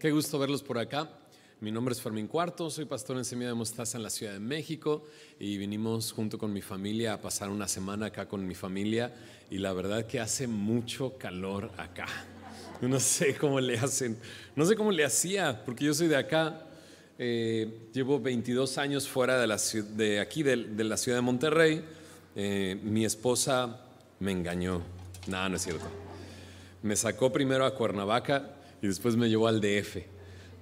Qué gusto verlos por acá. Mi nombre es Fermín Cuarto, soy pastor en Semilla de Mostaza en la Ciudad de México y vinimos junto con mi familia a pasar una semana acá con mi familia y la verdad que hace mucho calor acá. No sé cómo le hacen, no sé cómo le hacía, porque yo soy de acá, eh, llevo 22 años fuera de, la, de aquí, de, la ciudad de Monterrey. Eh, mi esposa me engañó, nada, no es cierto. Me sacó primero a Cuernavaca y después me llevó al DF.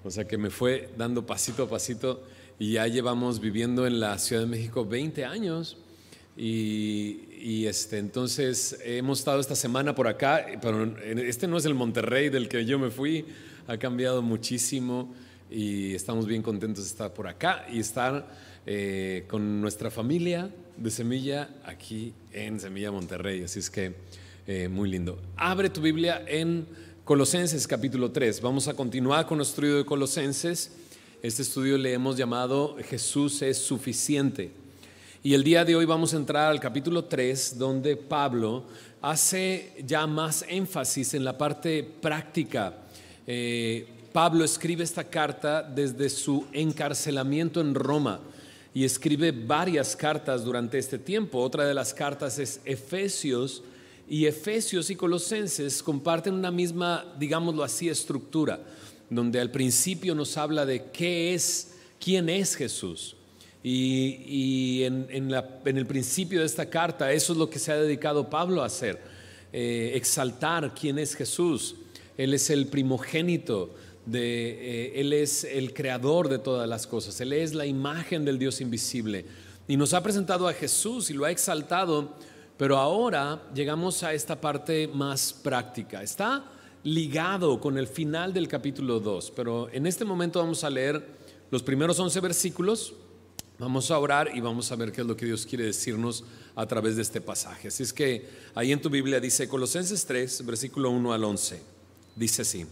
O sea que me fue dando pasito a pasito y ya llevamos viviendo en la Ciudad de México 20 años. Y, este, entonces hemos estado esta semana por acá, pero este no es el Monterrey del que yo me fui, ha cambiado muchísimo y estamos bien contentos de estar por acá y estar eh, con nuestra familia de Semilla aquí en Semilla Monterrey. Así es que eh, muy lindo. Abre tu Biblia en Colosenses capítulo 3. Vamos a continuar con nuestro estudio de Colosenses. Este estudio le hemos llamado Jesús es suficiente. Y el día de hoy vamos a entrar al capítulo 3, donde Pablo hace ya más énfasis en la parte práctica. Eh, Pablo escribe esta carta desde su encarcelamiento en Roma y escribe varias cartas durante este tiempo. Otra de las cartas es Efesios y Efesios y Colosenses comparten una misma, digámoslo así, estructura, donde al principio nos habla de qué es, quién es Jesús. Y, en, el principio de esta carta, eso es lo que se ha dedicado Pablo a hacer, eh, exaltar quién es Jesús. Él es el primogénito, eh, Él es el creador de todas las cosas, Él es la imagen del Dios invisible. Y nos ha presentado a Jesús y lo ha exaltado pero ahora llegamos a esta parte más práctica. Está ligado con el final del capítulo 2, pero en este momento vamos a leer los primeros 11 versículos, vamos a orar y vamos a ver qué es lo que Dios quiere decirnos a través de este pasaje. Así es que ahí en tu Biblia dice Colosenses 3, versículo 1 al 11, dice así,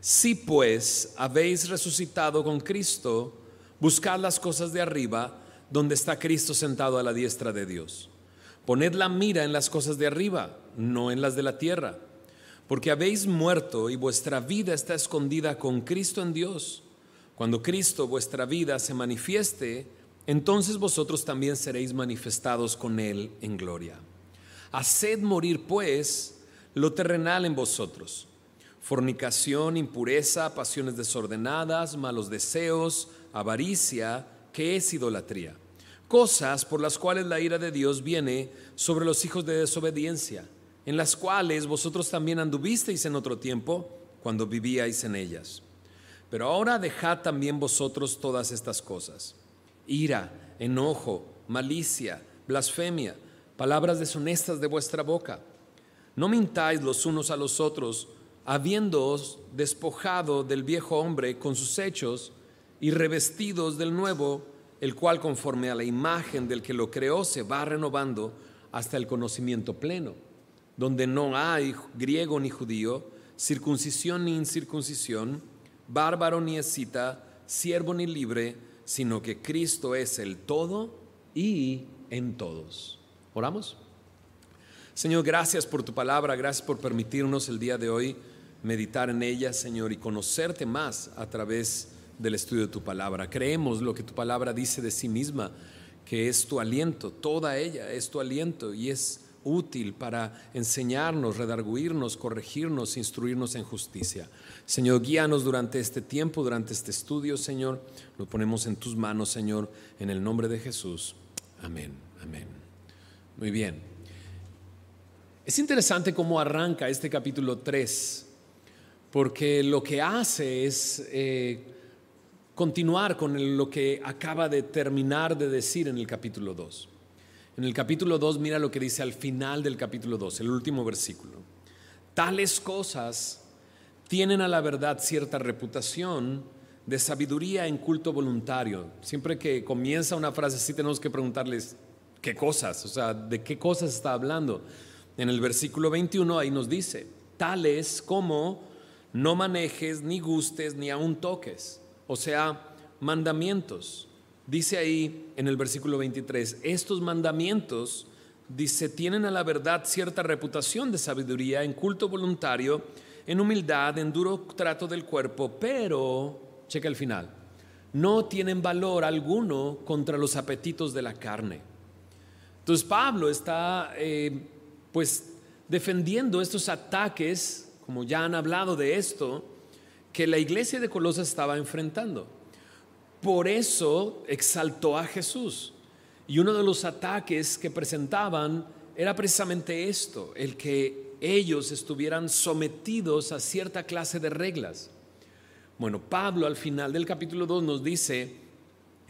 si pues habéis resucitado con Cristo, buscad las cosas de arriba, donde está Cristo sentado a la diestra de Dios. Poned la mira en las cosas de arriba, no en las de la tierra, porque habéis muerto y vuestra vida está escondida con Cristo en Dios. Cuando Cristo vuestra vida se manifieste, entonces vosotros también seréis manifestados con Él en gloria. Haced morir pues lo terrenal en vosotros, fornicación, impureza, pasiones desordenadas, malos deseos, avaricia, que es idolatría cosas por las cuales la ira de Dios viene sobre los hijos de desobediencia, en las cuales vosotros también anduvisteis en otro tiempo cuando vivíais en ellas. Pero ahora dejad también vosotros todas estas cosas, ira, enojo, malicia, blasfemia, palabras deshonestas de vuestra boca. No mintáis los unos a los otros, habiéndoos despojado del viejo hombre con sus hechos y revestidos del nuevo, el cual conforme a la imagen del que lo creó se va renovando hasta el conocimiento pleno, donde no hay griego ni judío, circuncisión ni incircuncisión, bárbaro ni escita, siervo ni libre, sino que Cristo es el todo y en todos. ¿Oramos? Señor, gracias por tu palabra, gracias por permitirnos el día de hoy meditar en ella, Señor, y conocerte más a través de del estudio de tu palabra. Creemos lo que tu palabra dice de sí misma, que es tu aliento, toda ella es tu aliento y es útil para enseñarnos, redarguirnos, corregirnos, instruirnos en justicia. Señor, guíanos durante este tiempo, durante este estudio, Señor. Lo ponemos en tus manos, Señor, en el nombre de Jesús. Amén, amén. Muy bien. Es interesante cómo arranca este capítulo 3, porque lo que hace es... Eh, continuar con lo que acaba de terminar de decir en el capítulo 2. En el capítulo 2 mira lo que dice al final del capítulo 2, el último versículo. Tales cosas tienen a la verdad cierta reputación de sabiduría en culto voluntario. Siempre que comienza una frase así tenemos que preguntarles, ¿qué cosas? O sea, ¿de qué cosas está hablando? En el versículo 21 ahí nos dice, tales como no manejes, ni gustes, ni aun toques o sea, mandamientos. Dice ahí en el versículo 23, estos mandamientos, dice, tienen a la verdad cierta reputación de sabiduría en culto voluntario en humildad, en duro trato del cuerpo, pero, checa el final, no tienen valor alguno contra los apetitos de la carne. Entonces Pablo está eh, pues defendiendo estos ataques, como ya han hablado de esto, que la iglesia de Colosas estaba enfrentando. Por eso exaltó a Jesús. Y uno de los ataques que presentaban era precisamente esto, el que ellos estuvieran sometidos a cierta clase de reglas. Bueno, Pablo al final del capítulo 2 nos dice,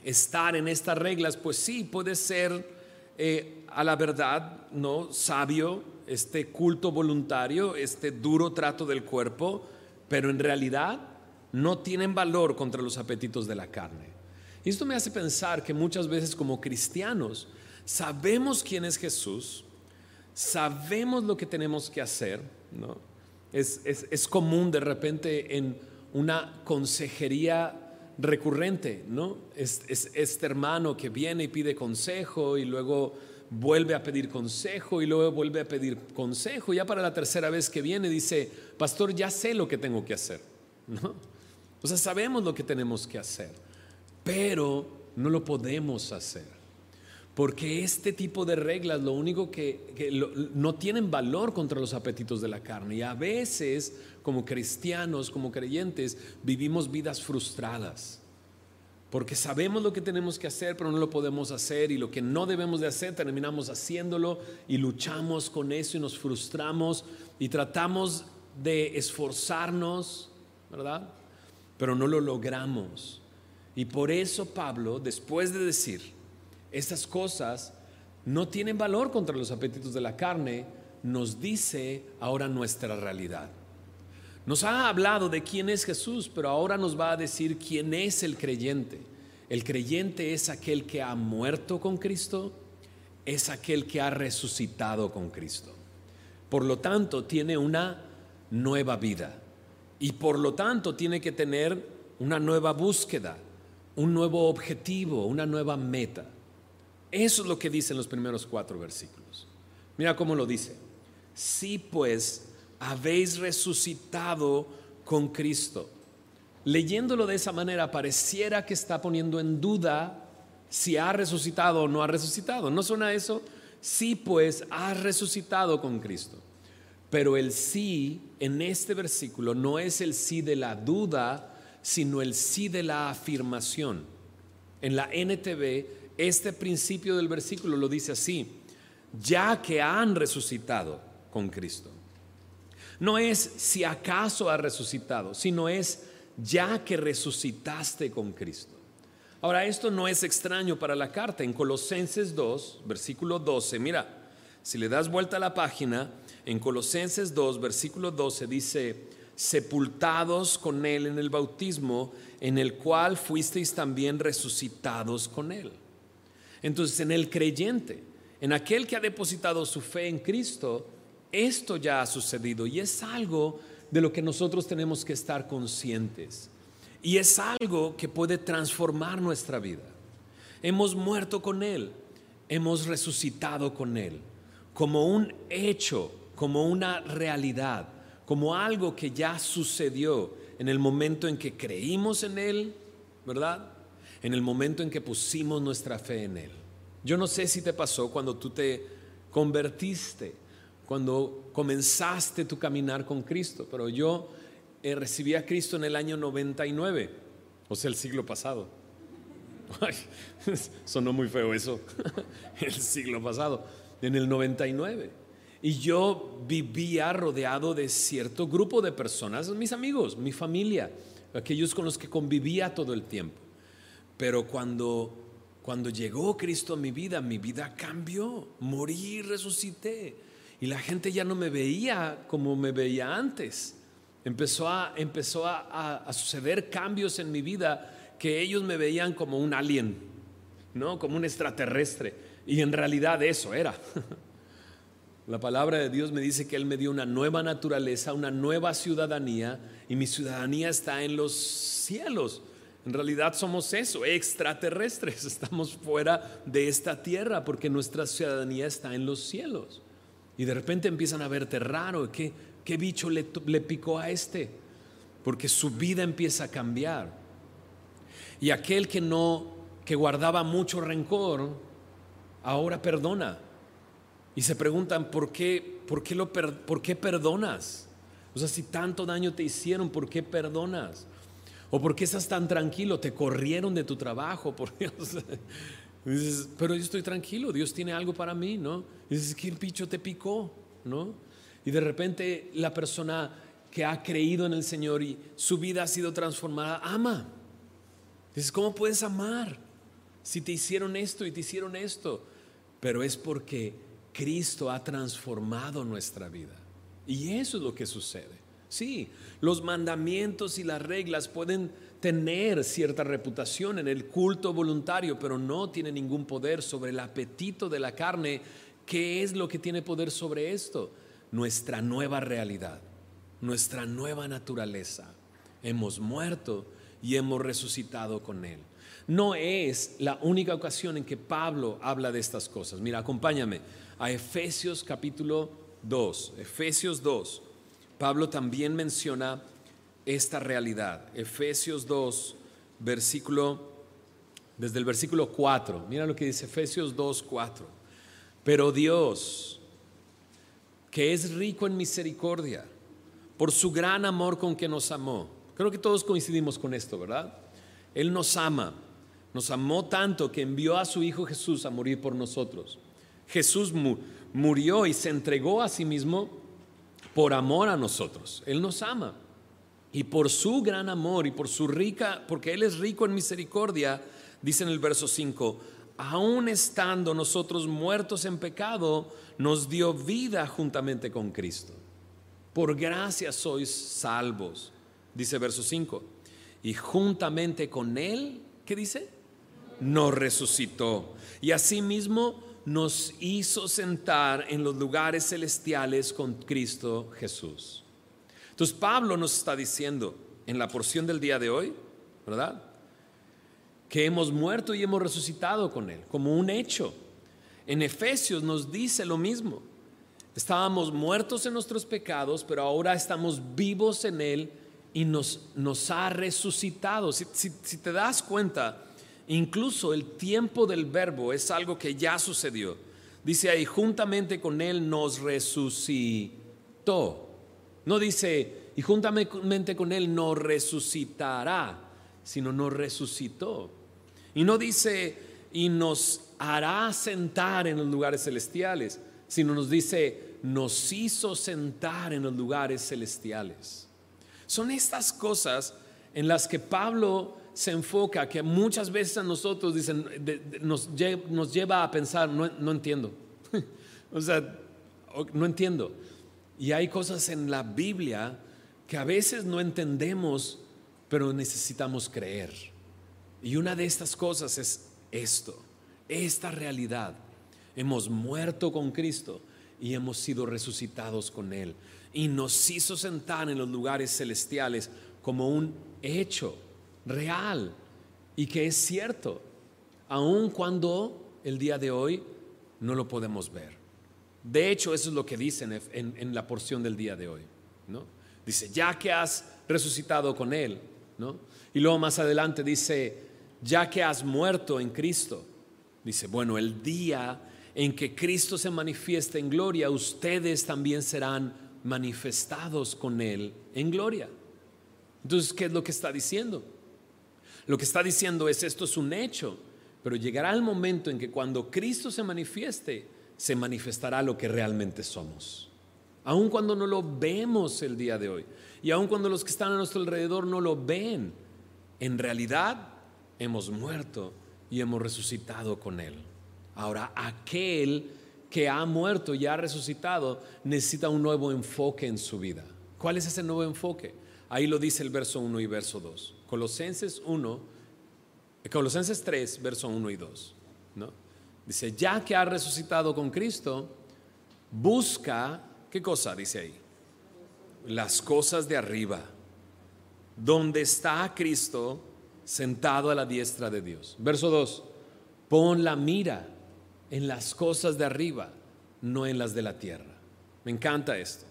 estar en estas reglas, pues sí, puede ser eh, a la verdad, ¿no? Sabio, este culto voluntario, este duro trato del cuerpo, pero en realidad no tienen valor contra los apetitos de la carne. Y esto me hace pensar que muchas veces como cristianos sabemos quién es Jesús, sabemos lo que tenemos que hacer, ¿no? Es, es, común de repente en una consejería recurrente, ¿no? Es, es, este hermano que viene y pide consejo y luego vuelve a pedir consejo y luego vuelve a pedir consejo. Ya para la tercera vez que viene dice, pastor, ya sé lo que tengo que hacer, ¿no? O sea, sabemos lo que tenemos que hacer pero no lo podemos hacer. Porque este tipo de reglas lo único que, no tienen valor contra los apetitos de la carne. Y a veces, como cristianos, como creyentes, vivimos vidas frustradas. Porque sabemos lo que tenemos que hacer, pero no lo podemos hacer. Y lo que no debemos de hacer, terminamos haciéndolo y luchamos con eso y nos frustramos y tratamos de esforzarnos, ¿verdad? Pero no lo logramos. Y por eso Pablo, después de decir, estas cosas no tienen valor contra los apetitos de la carne, nos dice ahora nuestra realidad. Nos ha hablado de quién es Jesús, pero ahora nos va a decir quién es el creyente. El creyente es aquel que ha muerto con Cristo, es aquel que ha resucitado con Cristo. Por lo tanto, tiene una nueva vida y por lo tanto tiene que tener una nueva búsqueda un nuevo objetivo, una nueva meta. Eso es lo que dicen los primeros cuatro versículos. Mira cómo lo dice. Si pues habéis resucitado con Cristo. Leyéndolo de esa manera pareciera que está poniendo en duda si ha resucitado o no ha resucitado. ¿No suena eso? Sí, pues ha resucitado con Cristo. Pero el sí en este versículo no es el sí de la duda, sino el sí de la afirmación. En la NTV, este principio del versículo lo dice así, ya que han resucitado con Cristo. No es si acaso ha resucitado, sino es ya que resucitaste con Cristo. Ahora, esto no es extraño para la carta. En Colosenses 2, versículo 12, mira, si le das vuelta a la página, en Colosenses 2, versículo 12 dice, sepultados con Él en el bautismo, en el cual fuisteis también resucitados con Él. Entonces, en el creyente, en aquel que ha depositado su fe en Cristo, esto ya ha sucedido y es algo de lo que nosotros tenemos que estar conscientes. Y es algo que puede transformar nuestra vida. Hemos muerto con Él, hemos resucitado con Él, como un hecho, como una realidad como algo que ya sucedió en el momento en que creímos en Él, ¿verdad? En el momento en que pusimos nuestra fe en Él. Yo no sé si te pasó cuando tú te convertiste, cuando comenzaste tu caminar con Cristo, pero yo eh, recibí a Cristo en el año 99, o sea, el siglo pasado. Sonó muy feo eso, el siglo pasado, en el 99. Y yo vivía rodeado de cierto grupo de personas, mis amigos, mi familia, aquellos con los que convivía todo el tiempo. Pero cuando, cuando llegó Cristo a mi vida, mi vida cambió, morí resucité. Y la gente ya no me veía como me veía antes. Empezó, a, empezó a, a suceder cambios en mi vida que ellos me veían como un alien, ¿no? Como un extraterrestre. Y en realidad eso era. La palabra de Dios me dice que Él me dio una nueva naturaleza, una nueva ciudadanía, y mi ciudadanía está en los cielos. En realidad somos eso, extraterrestres, estamos fuera de esta tierra porque nuestra ciudadanía está en los cielos. Y de repente empiezan a verte raro, ¿qué, ¿Qué bicho le, picó a este? Porque su vida empieza a cambiar. Y aquel que no, que guardaba mucho rencor, ahora perdona. Y se preguntan, ¿por qué, por qué, lo, por qué perdonas? O sea, si tanto daño te hicieron, ¿por qué perdonas? ¿O por qué estás tan tranquilo? Te corrieron de tu trabajo. ¿Por dices, pero yo estoy tranquilo, Dios tiene algo para mí, ¿no? Y dices, ¿qué bicho te picó? ¿No? Y de repente la persona que ha creído en el Señor y su vida ha sido transformada, ama. Dices, ¿cómo puedes amar si te hicieron esto y te hicieron esto? Pero es porque Cristo ha transformado nuestra vida. Y eso es lo que sucede. Sí, los mandamientos y las reglas pueden tener cierta reputación en el culto voluntario, pero no tienen ningún poder sobre el apetito de la carne. ¿Qué es lo que tiene poder sobre esto? Nuestra nueva realidad, nuestra nueva naturaleza. Hemos muerto y hemos resucitado con Él. No es la única ocasión en que Pablo habla de estas cosas. Mira, acompáñame a Efesios capítulo 2. Efesios 2. Pablo también menciona esta realidad. Efesios 2, versículo, desde el versículo 4. Mira lo que dice Efesios 2, 4. Pero Dios, que es rico en misericordia, por su gran amor con que nos amó, Creo que todos coincidimos con esto, ¿verdad? Él nos ama, nos amó tanto que envió a su Hijo Jesús a morir por nosotros. Jesús murió y se entregó a sí mismo por amor a nosotros. Él nos ama. Y por su gran amor y por su rica, porque Él es rico en misericordia, dice en el verso 5, aun estando nosotros muertos en pecado, nos dio vida juntamente con Cristo. Por gracia sois salvos dice verso 5. Y juntamente con Él, ¿qué dice? Nos resucitó. Y asimismo nos hizo sentar en los lugares celestiales con Cristo Jesús. Entonces Pablo nos está diciendo en la porción del día de hoy, ¿verdad? Que hemos muerto y hemos resucitado con Él, como un hecho. En Efesios nos dice lo mismo. Estábamos muertos en nuestros pecados, pero ahora estamos vivos en Él y nos, nos ha resucitado. Si, te das cuenta, incluso el tiempo del verbo es algo que ya sucedió. Dice ahí, juntamente con Él nos resucitó. No dice, y juntamente con Él nos resucitará, sino nos resucitó. Y no dice, y nos hará sentar en los lugares celestiales, sino nos dice, nos hizo sentar en los lugares celestiales. Son estas cosas en las que Pablo se enfoca, que muchas veces a nosotros dicen, nos, lleva a pensar, no, no entiendo. o sea, no entiendo. Y hay cosas en la Biblia que a veces no entendemos, pero necesitamos creer. Y una de estas cosas es esto, esta realidad. Hemos muerto con Cristo y hemos sido resucitados con Él y nos hizo sentar en los lugares celestiales como un hecho real y que es cierto, aun cuando el día de hoy no lo podemos ver. De hecho, eso es lo que dice en, la porción del día de hoy. ¿no? Dice, ya que has resucitado con Él, ¿no? y luego más adelante dice, ya que has muerto en Cristo, dice, bueno, el día en que Cristo se manifieste en gloria, ustedes también serán manifestados con Él en gloria. Entonces, ¿qué es lo que está diciendo? Lo que está diciendo es, esto es un hecho, pero llegará el momento en que cuando Cristo se manifieste, se manifestará lo que realmente somos. Aun cuando no lo vemos el día de hoy, y aun cuando los que están a nuestro alrededor no lo ven, en realidad hemos muerto y hemos resucitado con Él. Ahora, aquel que ha muerto y ha resucitado necesita un nuevo enfoque en su vida. ¿Cuál es ese nuevo enfoque? Ahí lo dice el verso 1 y verso 2. Colosenses 1, Colosenses 3, verso 1 y 2. ¿no? Dice, ya que ha resucitado con Cristo, busca, ¿qué cosa dice ahí? Las cosas de arriba, donde está Cristo sentado a la diestra de Dios. Verso 2, pon la mira en las cosas de arriba, no en las de la tierra. Me encanta esto.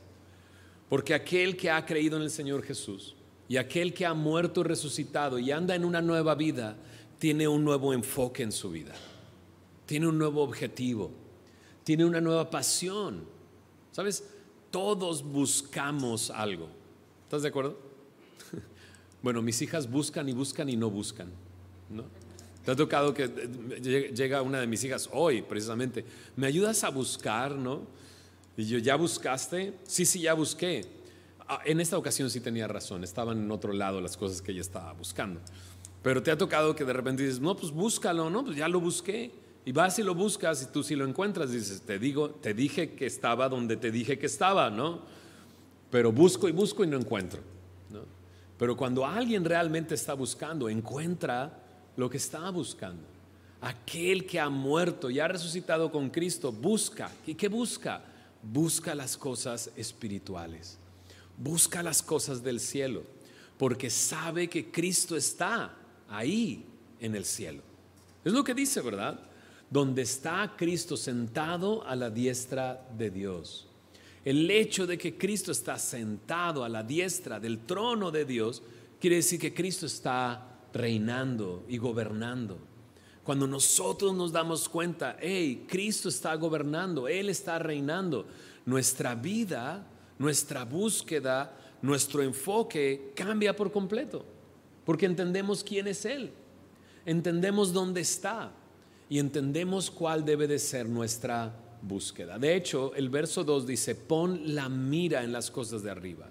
Porque aquel que ha creído en el Señor Jesús y aquel que ha muerto y resucitado y anda en una nueva vida, tiene un nuevo enfoque en su vida, tiene un nuevo objetivo, tiene una nueva pasión. ¿Sabes? Todos buscamos algo. ¿Estás de acuerdo? Bueno, mis hijas buscan y buscan y no buscan. ¿no? Te ha tocado que eh, llega una de mis hijas hoy, precisamente. ¿Me ayudas a buscar, no? Y yo, ¿ya buscaste? Sí, sí, ya busqué. Ah, en esta ocasión sí tenía razón, estaban en otro lado las cosas que ella estaba buscando. Pero te ha tocado que de repente dices, no, pues búscalo, ¿no? Pues ya lo busqué. Y vas y lo buscas y tú si lo encuentras dices, te digo, te dije que estaba donde te dije que estaba, ¿no? Pero busco y busco y no encuentro, ¿no? Pero cuando alguien realmente está buscando, encuentra lo que estaba buscando. Aquel que ha muerto y ha resucitado con Cristo busca. ¿Y qué busca? busca las cosas espirituales, busca las cosas del cielo, porque sabe que Cristo está ahí en el cielo. Es lo que dice, ¿verdad? Donde está Cristo sentado a la diestra de Dios. El hecho de que Cristo está sentado a la diestra del trono de Dios quiere decir que Cristo está reinando y gobernando. Cuando nosotros nos damos cuenta, hey, Cristo está gobernando, Él está reinando, nuestra vida, nuestra búsqueda, nuestro enfoque cambia por completo, porque entendemos quién es Él, entendemos dónde está y entendemos cuál debe de ser nuestra búsqueda. De hecho, el verso 2 dice, pon la mira en las cosas de arriba.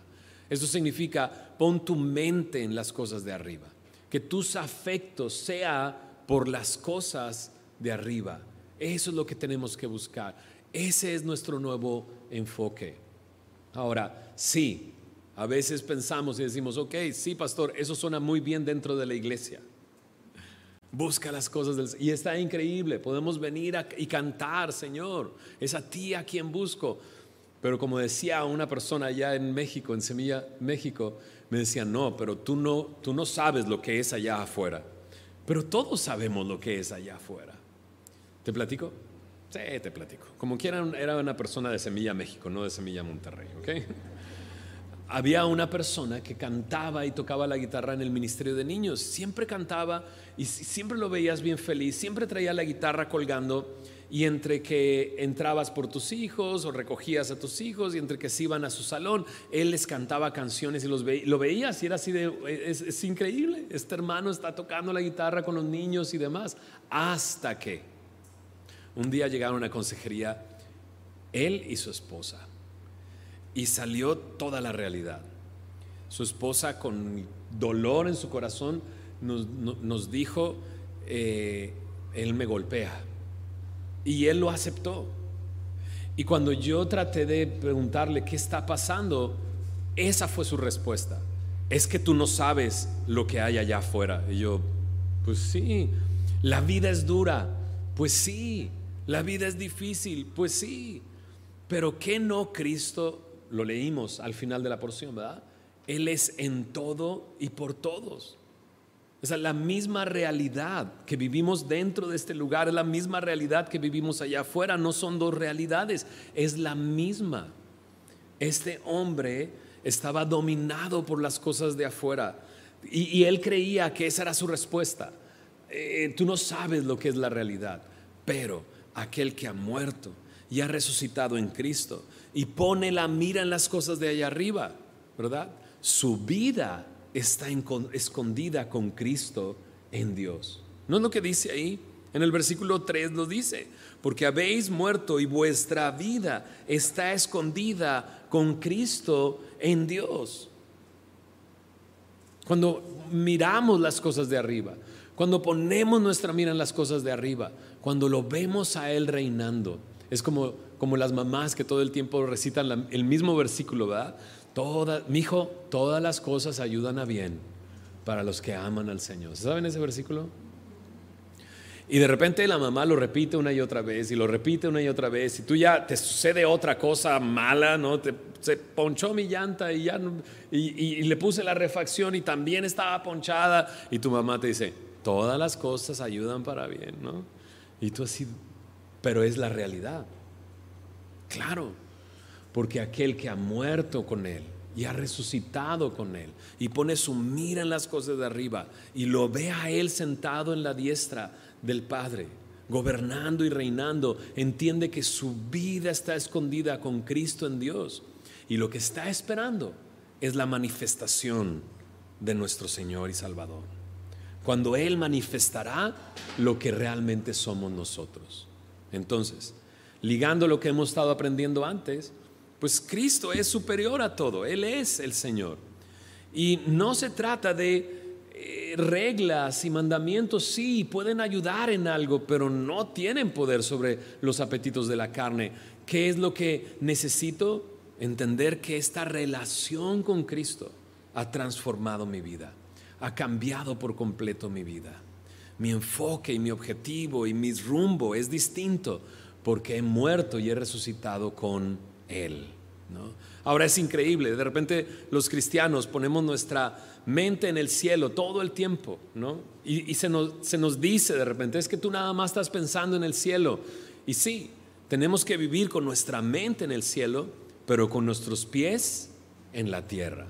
Eso significa, pon tu mente en las cosas de arriba, que tus afectos sea por las cosas de arriba. Eso es lo que tenemos que buscar. Ese es nuestro nuevo enfoque. Ahora, sí, a veces pensamos y decimos, ok, sí, pastor, eso suena muy bien dentro de la iglesia. Busca las cosas del y está increíble. Podemos venir y cantar, Señor. Es a ti a quien busco. Pero como decía una persona allá en México, en Semilla, México, me decía, no, pero tú no, tú no sabes lo que es allá afuera. Pero todos sabemos lo que es allá afuera. ¿Te platico? Sí, te platico. Como quieran, era una persona de Semilla México, no de Semilla Monterrey, ¿ok? Había una persona que cantaba y tocaba la guitarra en el ministerio de niños. Siempre cantaba y siempre lo veías bien feliz. Siempre traía la guitarra colgando y entre que entrabas por tus hijos o recogías a tus hijos y entre que se iban a su salón, él les cantaba canciones y los lo veías y era así de, es, increíble, este hermano está tocando la guitarra con los niños y demás, hasta que un día llegaron a consejería él y su esposa y salió toda la realidad. Su esposa con dolor en su corazón nos, dijo, eh, él me golpea y él lo aceptó. Y cuando yo traté de preguntarle qué está pasando, esa fue su respuesta. Es que tú no sabes lo que hay allá afuera. Y yo, pues sí, la vida es dura. Pues sí, la vida es difícil. Pues sí. Pero ¿qué no Cristo? Lo leímos al final de la porción, ¿verdad? Él es en todo y por todos. O sea, la misma realidad que vivimos dentro de este lugar es la misma realidad que vivimos allá afuera. No son dos realidades, es la misma. Este hombre estaba dominado por las cosas de afuera y, él creía que esa era su respuesta. Eh, tú no sabes lo que es la realidad, pero aquel que ha muerto y ha resucitado en Cristo y pone la mira en las cosas de allá arriba, ¿verdad? Su vida está escondida con Cristo en Dios. ¿No es lo que dice ahí? En el versículo 3 lo dice, porque habéis muerto y vuestra vida está escondida con Cristo en Dios. Cuando miramos las cosas de arriba, cuando ponemos nuestra mira en las cosas de arriba, cuando lo vemos a Él reinando, es como, como las mamás que todo el tiempo recitan el mismo versículo, ¿verdad? mi hijo, todas las cosas ayudan a bien para los que aman al Señor. ¿Saben ese versículo? Y de repente la mamá lo repite una y otra vez y lo repite una y otra vez y tú ya te sucede otra cosa mala, ¿no? Te, se ponchó mi llanta y ya y, le puse la refacción y también estaba ponchada y tu mamá te dice, todas las cosas ayudan para bien, ¿no? Y tú así, pero es la realidad. Claro, porque aquel que ha muerto con Él y ha resucitado con Él y pone su mira en las cosas de arriba y lo ve a Él sentado en la diestra del Padre, gobernando y reinando, entiende que su vida está escondida con Cristo en Dios y lo que está esperando es la manifestación de nuestro Señor y Salvador. Cuando Él manifestará lo que realmente somos nosotros. Entonces, ligando lo que hemos estado aprendiendo antes, pues Cristo es superior a todo, Él es el Señor. Y no se trata de eh, reglas y mandamientos, sí, pueden ayudar en algo, pero no tienen poder sobre los apetitos de la carne. ¿Qué es lo que necesito? Entender que esta relación con Cristo ha transformado mi vida, ha cambiado por completo mi vida. Mi enfoque y mi objetivo y mi rumbo es distinto porque he muerto y he resucitado con Él. Ahora es increíble, de repente los cristianos ponemos nuestra mente en el cielo todo el tiempo, ¿no? Y, se, nos, se nos dice de repente, es que tú nada más estás pensando en el cielo. Y sí, tenemos que vivir con nuestra mente en el cielo, pero con nuestros pies en la tierra.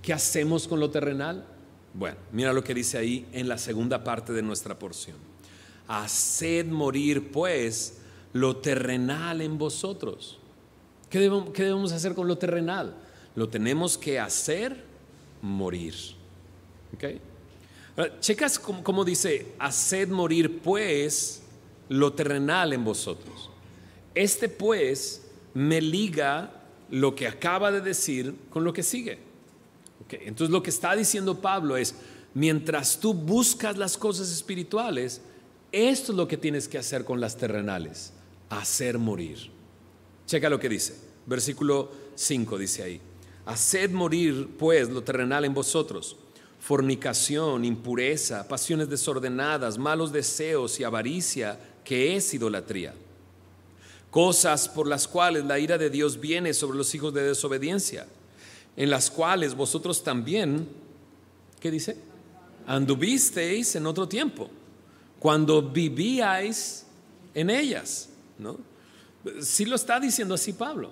¿Qué hacemos con lo terrenal? Bueno, mira lo que dice ahí en la segunda parte de nuestra porción. Haced morir pues lo terrenal en vosotros. ¿Qué debemos, hacer con lo terrenal? Lo tenemos que hacer morir. checas cómo, dice, haced morir pues lo terrenal en vosotros. Este pues me liga lo que acaba de decir con lo que sigue. Entonces lo que está diciendo Pablo es, mientras tú buscas las cosas espirituales, esto es lo que tienes que hacer con las terrenales hacer morir. Checa lo que dice. Versículo 5 dice ahí. Haced morir pues lo terrenal en vosotros. Fornicación, impureza, pasiones desordenadas, malos deseos y avaricia, que es idolatría. Cosas por las cuales la ira de Dios viene sobre los hijos de desobediencia, en las cuales vosotros también, ¿qué dice? Anduvisteis en otro tiempo, cuando vivíais en ellas ¿no? Sí lo está diciendo así Pablo.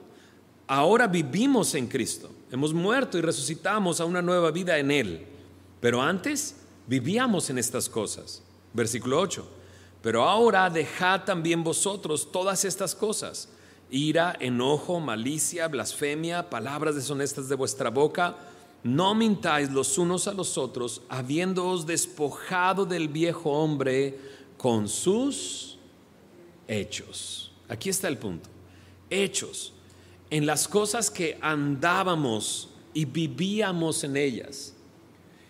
Ahora vivimos en Cristo, hemos muerto y resucitamos a una nueva vida en Él. Pero antes vivíamos en estas cosas. Versículo 8. Pero ahora dejad también vosotros todas estas cosas. Ira, enojo, malicia, blasfemia, palabras deshonestas de vuestra boca. No mintáis los unos a los otros, habiéndoos despojado del viejo hombre con sus hechos. Aquí está el punto. Hechos en las cosas que andábamos y vivíamos en ellas.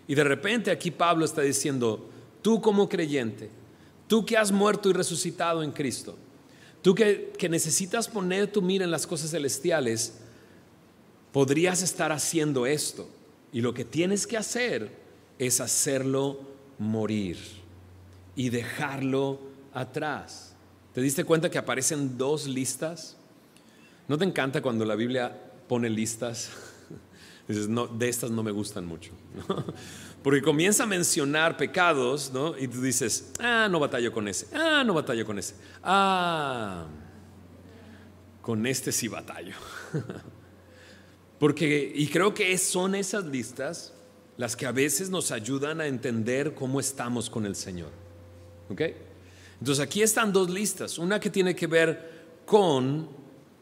Y de repente aquí Pablo está diciendo, tú como creyente, tú que has muerto y resucitado en Cristo, tú que, que necesitas poner tu mira en las cosas celestiales, podrías estar haciendo esto. Y lo que tienes que hacer es hacerlo morir y dejarlo atrás. ¿Te diste cuenta que aparecen dos listas? ¿No te encanta cuando la Biblia pone listas? Dices, no, de estas no me gustan mucho. Porque comienza a mencionar pecados, ¿no? Y tú dices, ah, no batallo con ese, ah, no batallo con ese, ah, con este sí batallo. Porque, y creo que son esas listas las que a veces nos ayudan a entender cómo estamos con el Señor. ¿Ok? Entonces aquí están dos listas, una que tiene que ver con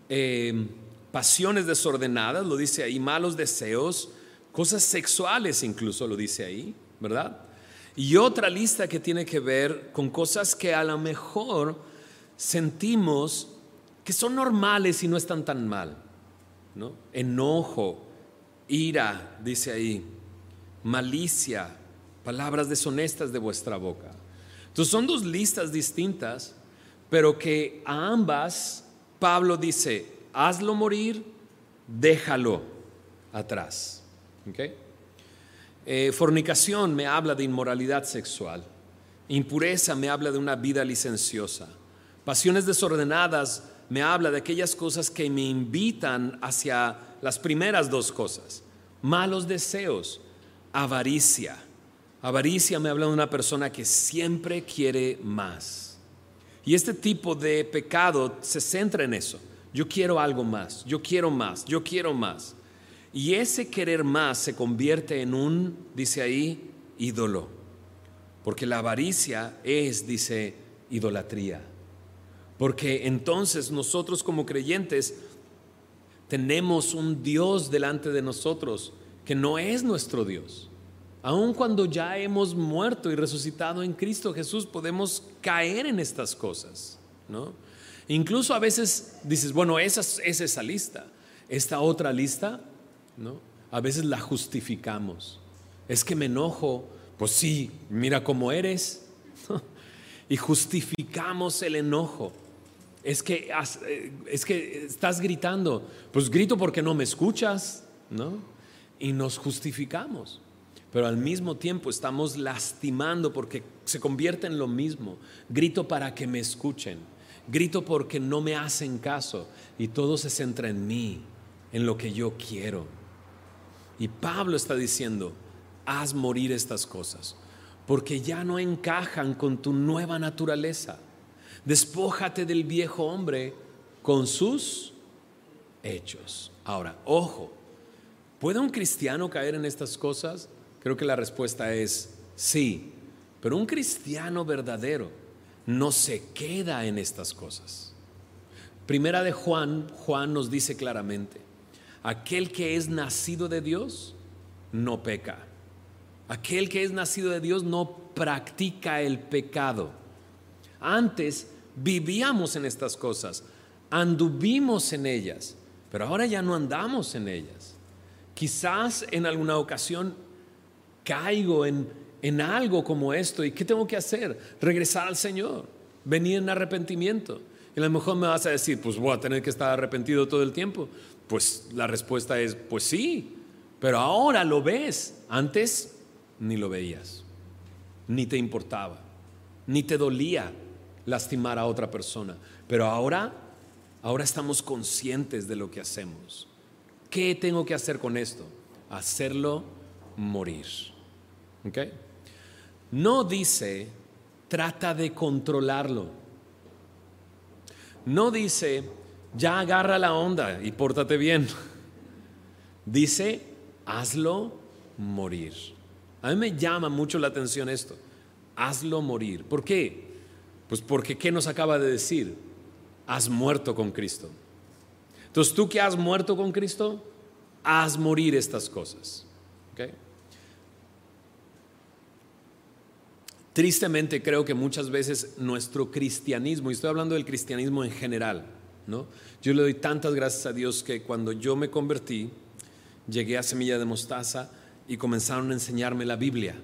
eh, pasiones desordenadas, lo dice ahí, malos deseos, cosas sexuales incluso lo dice ahí, ¿verdad? Y otra lista que tiene que ver con cosas que a lo mejor sentimos que son normales y no están tan mal, ¿no? Enojo, ira, dice ahí, malicia, palabras deshonestas de vuestra boca. Entonces son dos listas distintas, pero que a ambas Pablo dice, hazlo morir, déjalo atrás. Eh, fornicación me habla de inmoralidad sexual. Impureza me habla de una vida licenciosa. Pasiones desordenadas me habla de aquellas cosas que me invitan hacia las primeras dos cosas. Malos deseos, avaricia Avaricia me habla de una persona que siempre quiere más. Y este tipo de pecado se centra en eso. Yo quiero algo más, yo quiero más, yo quiero más. Y ese querer más se convierte en un, dice ahí, ídolo. Porque la avaricia es, dice, idolatría. Porque entonces nosotros como creyentes tenemos un Dios delante de nosotros que no es nuestro Dios. Aun cuando ya hemos muerto y resucitado en Cristo Jesús, podemos caer en estas cosas, ¿no? Incluso a veces dices, bueno, esa es esa lista. Esta otra lista, ¿no? A veces la justificamos. Es que me enojo, pues sí, mira cómo eres. y justificamos el enojo. Es que, eh, es que estás gritando, pues grito porque no me escuchas, ¿no? Y nos justificamos. Pero al mismo tiempo estamos lastimando porque se convierte en lo mismo. Grito para que me escuchen. Grito porque no me hacen caso. Y todo se centra en mí, en lo que yo quiero. Y Pablo está diciendo, haz morir estas cosas, porque ya no encajan con tu nueva naturaleza. Despójate del viejo hombre con sus hechos. Ahora, ojo, ¿puede un cristiano caer en estas cosas? Creo que la respuesta es sí, pero un cristiano verdadero no se queda en estas cosas. Primera de Juan, Juan nos dice claramente, aquel que es nacido de Dios no peca. Aquel que es nacido de Dios no practica el pecado. Antes vivíamos en estas cosas, anduvimos en ellas, pero ahora ya no andamos en ellas. Quizás en alguna ocasión caigo en, en algo como esto y ¿qué tengo que hacer? Regresar al Señor, venir en arrepentimiento. Y a lo mejor me vas a decir, pues voy a tener que estar arrepentido todo el tiempo. Pues la respuesta es, pues sí, pero ahora lo ves. Antes ni lo veías, ni te importaba, ni te dolía lastimar a otra persona. Pero ahora, ahora estamos conscientes de lo que hacemos. ¿Qué tengo que hacer con esto? Hacerlo morir. No dice, trata de controlarlo. No dice, ya agarra la onda y pórtate bien. Dice, hazlo morir. A mí me llama mucho la atención esto. Hazlo morir. ¿Por qué? Pues porque ¿qué nos acaba de decir? Has muerto con Cristo. Entonces tú que has muerto con Cristo, haz morir estas cosas. Tristemente creo que muchas veces nuestro cristianismo, y estoy hablando del cristianismo en general, Yo le doy tantas gracias a Dios que cuando yo me convertí, llegué a Semilla de Mostaza y comenzaron a enseñarme la Biblia.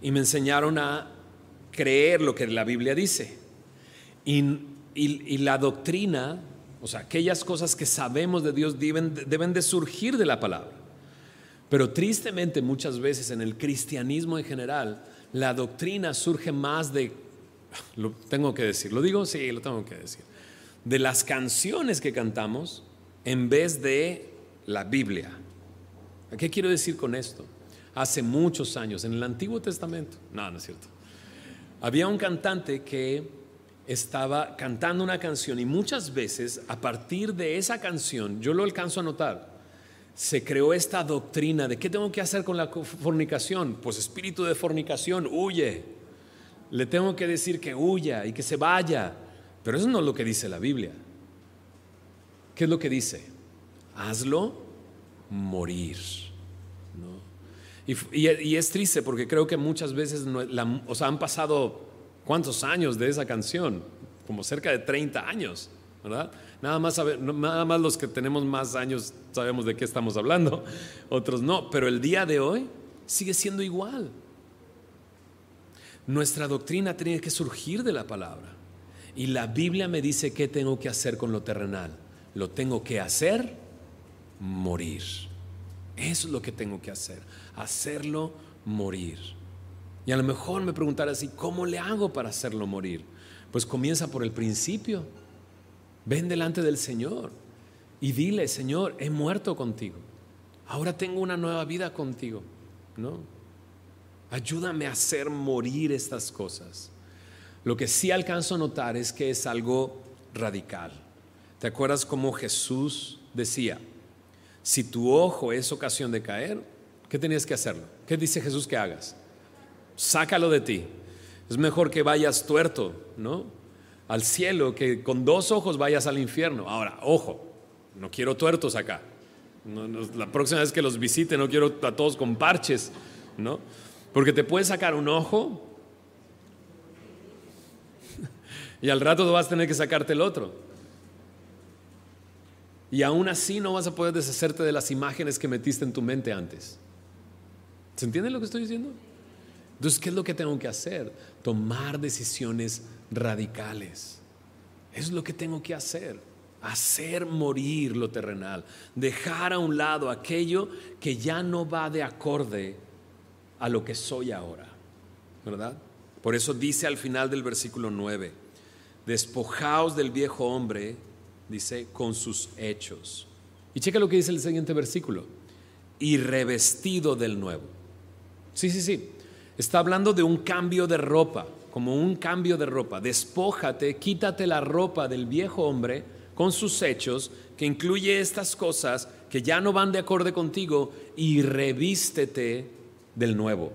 Y me enseñaron a creer lo que la Biblia dice. Y, la doctrina, o sea, aquellas cosas que sabemos de Dios deben, deben de surgir de la palabra. Pero tristemente muchas veces en el cristianismo en general, la doctrina surge más de, lo tengo que decir, ¿lo digo? Sí, lo tengo que decir, de las canciones que cantamos en vez de la Biblia. ¿Qué quiero decir con esto? Hace muchos años, en el Antiguo Testamento, no, no es cierto, había un cantante que estaba cantando una canción y muchas veces a partir de esa canción, yo lo alcanzo a notar, se creó esta doctrina de qué tengo que hacer con la fornicación. Pues espíritu de fornicación, huye. Le tengo que decir que huya y que se vaya. Pero eso no es lo que dice la Biblia. ¿Qué es lo que dice? Hazlo morir. Y, es triste porque creo que muchas veces, o sea, han pasado cuántos años de esa canción, como cerca de 30 años, ¿verdad? Nada más, nada más los que tenemos más años sabemos de qué estamos hablando, otros no, pero el día de hoy sigue siendo igual. Nuestra doctrina tiene que surgir de la palabra. Y la Biblia me dice qué tengo que hacer con lo terrenal. Lo tengo que hacer morir. Eso es lo que tengo que hacer, hacerlo morir. Y a lo mejor me preguntarás, ¿y cómo le hago para hacerlo morir? Pues comienza por el principio. Ven delante del Señor y dile, Señor, he muerto contigo. Ahora tengo una nueva vida contigo. ¿No? Ayúdame a hacer morir estas cosas. Lo que sí alcanzo a notar es que es algo radical. ¿Te acuerdas cómo Jesús decía, si tu ojo es ocasión de caer, ¿qué tenías que hacerlo? ¿Qué dice Jesús que hagas? Sácalo de ti. Es mejor que vayas tuerto, ¿no? Al cielo, que con dos ojos vayas al infierno. Ahora, ojo, no quiero tuertos acá. la próxima vez que los visite no quiero a todos con parches, ¿no? Porque te puedes sacar un ojo y al rato vas a tener que sacarte el otro. Y aún así no vas a poder deshacerte de las imágenes que metiste en tu mente antes. ¿Se entiende lo que estoy diciendo? Entonces, ¿qué es lo que tengo que hacer? Tomar decisiones radicales. Es lo que tengo que hacer. Hacer morir lo terrenal. Dejar a un lado aquello que ya no va de acorde a lo que soy ahora. ¿Verdad? Por eso dice al final del versículo 9, despojaos del viejo hombre, dice, con sus hechos. Y checa lo que dice el siguiente versículo, y revestido del nuevo. Sí, sí, sí. Está hablando de un cambio de ropa, como un cambio de ropa. Despójate, quítate la ropa del viejo hombre con sus hechos, que incluye estas cosas que ya no van de acorde contigo, y revístete del nuevo,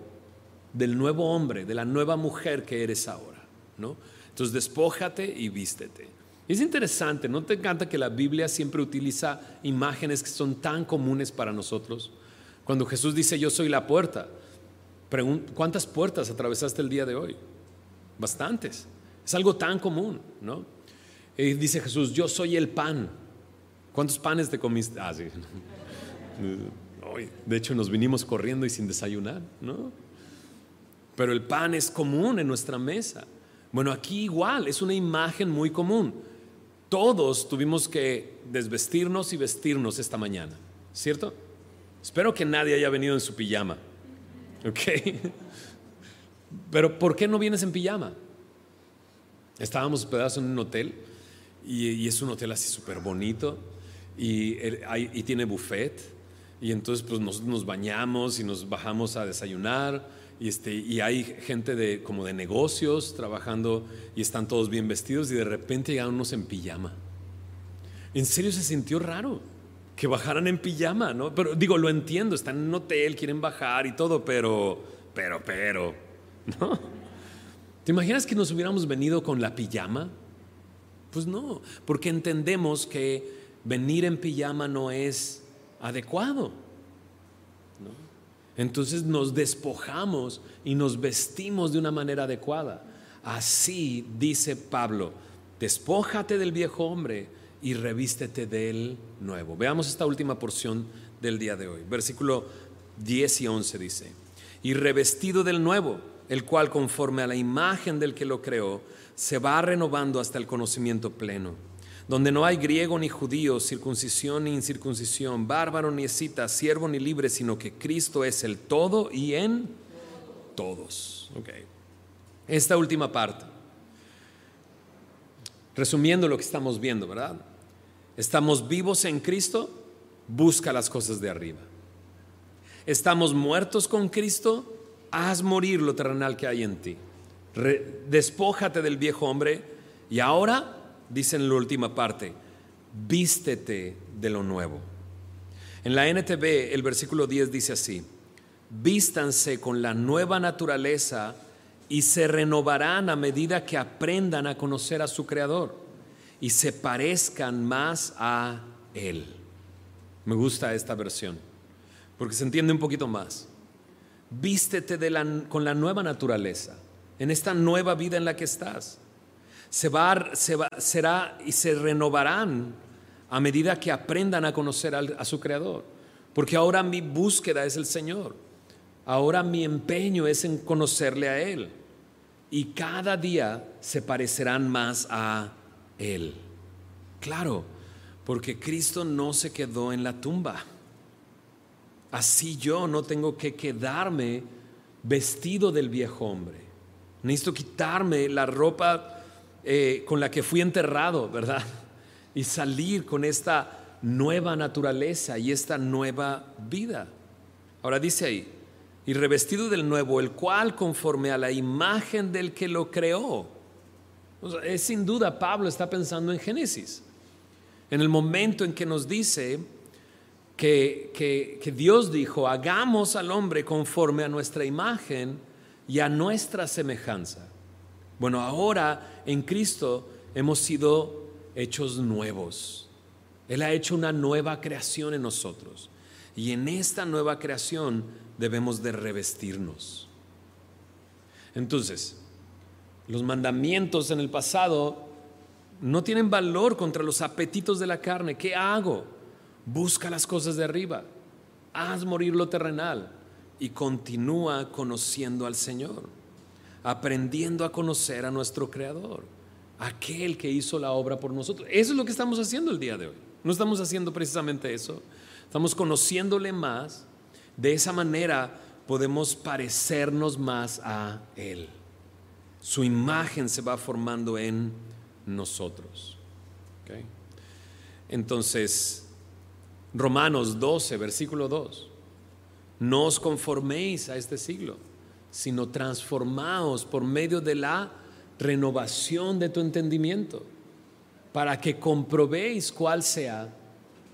del nuevo hombre, de la nueva mujer que eres ahora, ¿no? Entonces despójate y vístete. Es interesante, ¿no te encanta que la Biblia siempre utiliza imágenes que son tan comunes para nosotros? Cuando Jesús dice yo soy la puerta, ¿Cuántas puertas atravesaste el día de hoy? Bastantes. Es algo tan común, ¿no? Dice Jesús, yo soy el pan. ¿Cuántos panes te comiste? Ah, sí. De hecho, nos vinimos corriendo y sin desayunar, ¿no? Pero el pan es común en nuestra mesa. Bueno, aquí igual, es una imagen muy común. Todos tuvimos que desvestirnos y vestirnos esta mañana, ¿cierto? Espero que nadie haya venido en su pijama. ¿Ok? Pero ¿por qué no vienes en pijama? Estábamos hospedados en un hotel y, es un hotel así súper bonito y, tiene buffet y entonces pues nos, nos, bañamos y nos bajamos a desayunar y, este, y hay gente de, como de negocios trabajando y están todos bien vestidos y de repente llegan unos en pijama. En serio se sintió raro que bajaran en pijama, ¿no? Pero digo, lo entiendo, están en un hotel, quieren bajar y todo, pero, pero, pero, ¿no? ¿Te imaginas que nos hubiéramos venido con la pijama? Pues no, porque entendemos que venir en pijama no es adecuado. Entonces nos despojamos y nos vestimos de una manera adecuada. Así dice Pablo, despójate del viejo hombre y revístete del nuevo. Veamos esta última porción del día de hoy. Versículo 10 y 11 dice, y revestido del nuevo, el cual conforme a la imagen del que lo creó, se va renovando hasta el conocimiento pleno, donde no hay griego ni judío, circuncisión ni incircuncisión, bárbaro ni escita, siervo ni libre, sino que Cristo es el todo y en todos. Okay. Esta última parte Resumiendo lo que estamos viendo, ¿verdad? Estamos vivos en Cristo, busca las cosas de arriba. Estamos muertos con Cristo, haz morir lo terrenal que hay en ti. despójate del viejo hombre y ahora, dice en la última parte, vístete de lo nuevo. En la NTV el versículo 10 dice así, vístanse con la nueva naturaleza y se renovarán a medida que aprendan a conocer a su Creador y se parezcan más a Él. Me gusta esta versión, porque se entiende un poquito más. Vístete con la nueva naturaleza, en esta nueva vida en la que estás. Se va, se va, será y se renovarán a medida que aprendan a conocer a su Creador. Porque ahora mi búsqueda es el Señor. Ahora mi empeño es en conocerle a Él y cada día se parecerán más a Él. Claro, porque Cristo no se quedó en la tumba. Así yo no tengo que quedarme vestido del viejo hombre. Necesito quitarme la ropa eh, con la que fui enterrado, ¿verdad? Y salir con esta nueva naturaleza y esta nueva vida. Ahora dice ahí, y revestido del nuevo, el cual conforme a la imagen del que lo creó. es sin duda Pablo está pensando en Génesis. En el momento en que nos dice que, que Dios dijo, hagamos al hombre conforme a nuestra imagen y a nuestra semejanza. Bueno, ahora en Cristo hemos sido hechos nuevos. Él ha hecho una nueva creación en nosotros. Y en esta nueva creación debemos de revestirnos. Entonces, los mandamientos en el pasado no tienen valor contra los apetitos de la carne. ¿Qué hago? Busca las cosas de arriba. Haz morir lo terrenal y continúa conociendo al Señor, aprendiendo a conocer a nuestro Creador, aquel que hizo la obra por nosotros. Eso es lo que estamos haciendo el día de hoy. No estamos haciendo precisamente eso. Estamos conociéndole más. De esa manera podemos parecernos más a Él. Su imagen se va formando en nosotros. Entonces, Romanos 12, versículo 2. No os conforméis a este siglo, sino transformaos por medio de la renovación de tu entendimiento para que comprobéis cuál sea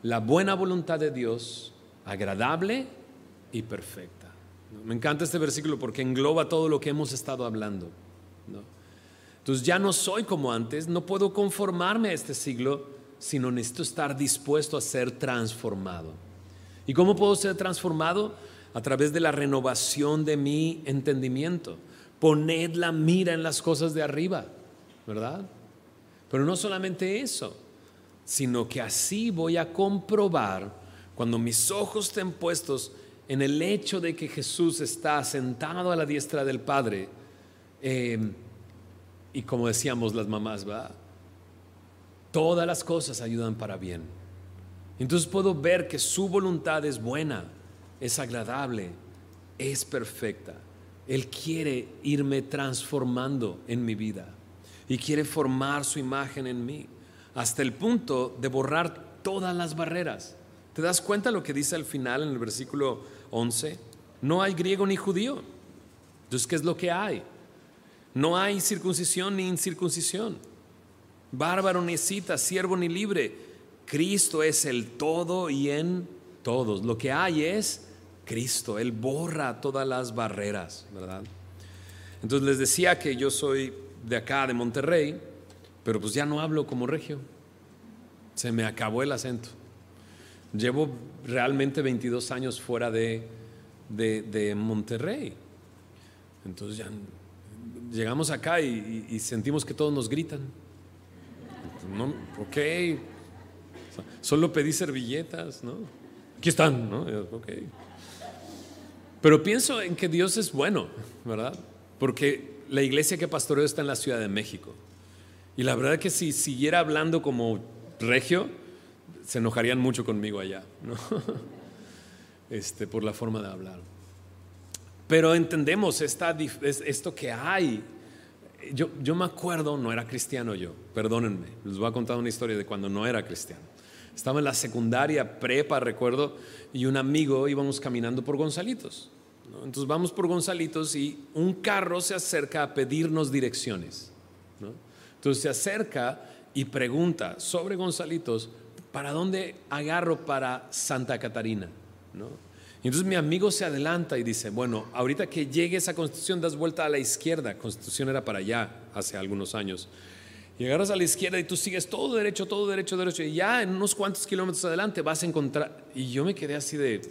la buena voluntad de Dios, agradable y perfecta. Me encanta este versículo porque engloba todo lo que hemos estado hablando. Entonces ya no soy como antes, no puedo conformarme a este siglo, sino necesito estar dispuesto a ser transformado. ¿Y cómo puedo ser transformado? A través de la renovación de mi entendimiento. Poned la mira en las cosas de arriba, ¿verdad? Pero no solamente eso, sino que así voy a comprobar cuando mis ojos estén puestos en el hecho de que Jesús está sentado a la diestra del Padre. Em, y como decíamos las mamás, ¿va? Todas las cosas ayudan para bien. Entonces puedo ver que su voluntad es buena, es agradable, es perfecta. Él quiere irme transformando en mi vida y quiere formar su imagen en mí, hasta el punto de borrar todas las barreras. ¿Te das cuenta lo que dice al final en el versículo 11? No hay griego ni judío. Entonces, ¿qué es lo que hay? No hay circuncisión ni incircuncisión. Bárbaro ni cita, siervo ni libre. Cristo es el todo y en todos. Lo que hay es Cristo. Él borra todas las barreras, ¿verdad? Entonces les decía que yo soy de acá, de Monterrey, pero pues ya no hablo como regio. Se me acabó el acento. Llevo realmente 22 años fuera de, de, Monterrey. Entonces ya llegamos acá y, sentimos que todos nos gritan. No, ok, solo pedí servilletas, ¿no? Aquí están, ¿no? Ok. Pero pienso en que Dios es bueno, ¿verdad? Porque la iglesia que pastoreo está en la Ciudad de México. Y la verdad que si siguiera hablando como regio, se enojarían mucho conmigo allá, ¿no? este, por la forma de hablar. Pero entendemos esta, esto que hay. Yo, yo me acuerdo, no era cristiano yo, perdónenme, les voy a contar una historia de cuando no era cristiano. Estaba en la secundaria, prepa, recuerdo, y un amigo íbamos caminando por Gonzalitos. Entonces vamos por Gonzalitos y un carro se acerca a pedirnos direcciones. Entonces se acerca y pregunta sobre Gonzalitos, ¿para dónde agarro para Santa Catarina? Y entonces mi amigo se adelanta y dice, bueno, ahorita que llegues a Constitución das vuelta a la izquierda. Constitución era para allá hace algunos años. Y agarras a la izquierda y tú sigues todo derecho, todo derecho, derecho. Y ya en unos cuantos kilómetros adelante vas a encontrar... Y yo me quedé así de,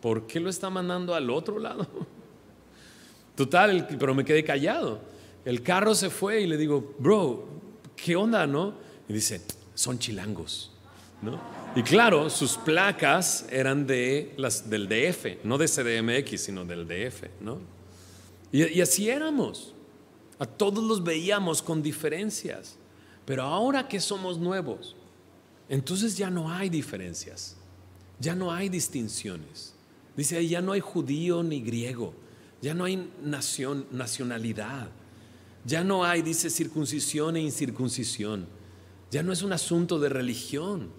¿por qué lo está mandando al otro lado? Total, pero me quedé callado. El carro se fue y le digo, bro, ¿qué onda, no? Y dice, son chilangos, ¿no? Y claro, sus placas eran de las, del DF, no de CDMX, sino del DF, ¿no? Y, y así éramos. A todos los veíamos con diferencias. Pero ahora que somos nuevos, entonces ya no hay diferencias, ya no hay distinciones. Dice ahí, ya no hay judío ni griego, ya no hay nación, nacionalidad, ya no hay, dice, circuncisión e incircuncisión, ya no es un asunto de religión,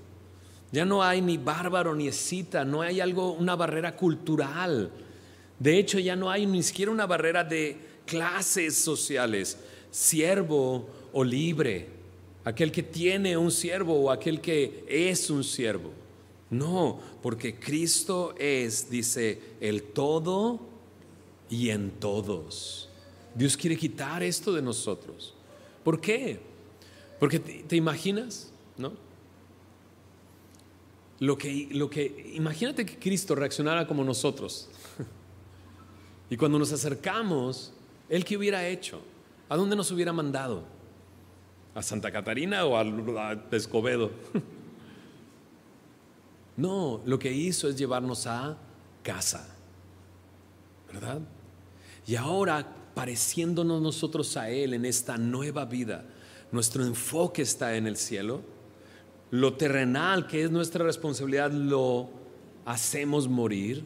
ya no hay ni bárbaro ni escita, no hay algo, una barrera cultural. De hecho, ya no hay ni siquiera una barrera de clases sociales, siervo o libre. aquel que tiene un siervo o aquel que es un siervo. No, porque Cristo es, dice, el todo y en todos. Dios quiere quitar esto de nosotros. ¿Por qué? Porque te, imaginas, ¿no? Lo que, lo que, imagínate que Cristo reaccionara como nosotros. y cuando nos acercamos, ¿Él qué hubiera hecho? ¿A dónde nos hubiera mandado? ¿A Santa Catarina o a Escobedo? no, lo que hizo es llevarnos a casa, ¿verdad? Y ahora, pareciéndonos nosotros a Él en esta nueva vida, nuestro enfoque está en el cielo, lo terrenal que es nuestra responsabilidad lo hacemos morir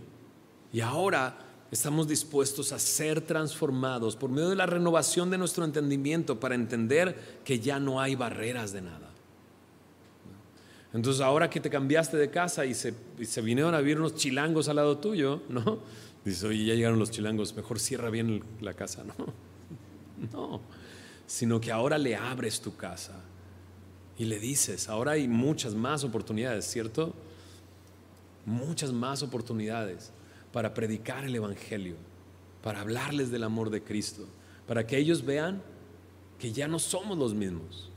y ahora estamos dispuestos a ser transformados por medio de la renovación de nuestro entendimiento para entender que ya no hay barreras de nada. Entonces ahora que te cambiaste de casa y se, vinieron a vivir unos chilangos al lado tuyo, ¿no? Dices, oye, ya llegaron los chilangos, mejor cierra bien la casa, ¿no? No, sino que ahora le abres tu casa y le dices, ahora hay muchas más oportunidades, ¿cierto? Muchas más oportunidades para predicar el Evangelio, para hablarles del amor de Cristo, para que ellos vean que ya no somos los mismos,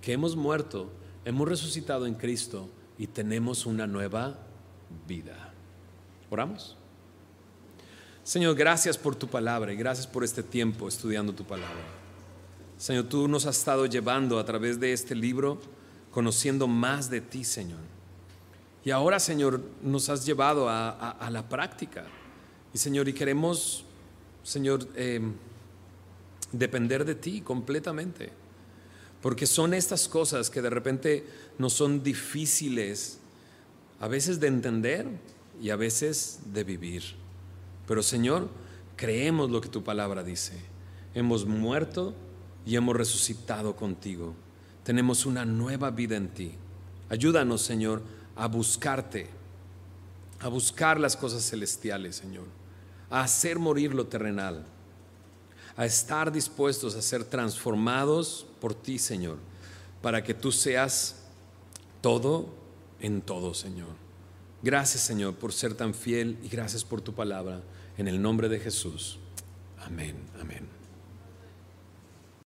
que hemos muerto, hemos resucitado en Cristo y tenemos una nueva vida. ¿Oramos? Señor, gracias por tu palabra y gracias por este tiempo estudiando tu palabra. Señor, tú nos has estado llevando a través de este libro, conociendo más de ti, Señor. Y ahora, Señor, nos has llevado a, la práctica. Y, Señor, y queremos, Señor, em, depender de ti completamente. Porque son estas cosas que de repente nos son difíciles, a veces de entender y a veces de vivir. Pero, Señor, creemos lo que tu palabra dice. Hemos muerto y hemos resucitado contigo. Tenemos una nueva vida en ti. Ayúdanos, Señor, a buscarte, a buscar las cosas celestiales, Señor, a hacer morir lo terrenal, a estar dispuestos a ser transformados por ti, Señor, para que tú seas todo en todo, Señor. Gracias, Señor, por ser tan fiel y gracias por tu palabra. En el nombre de Jesús. Amén, amén.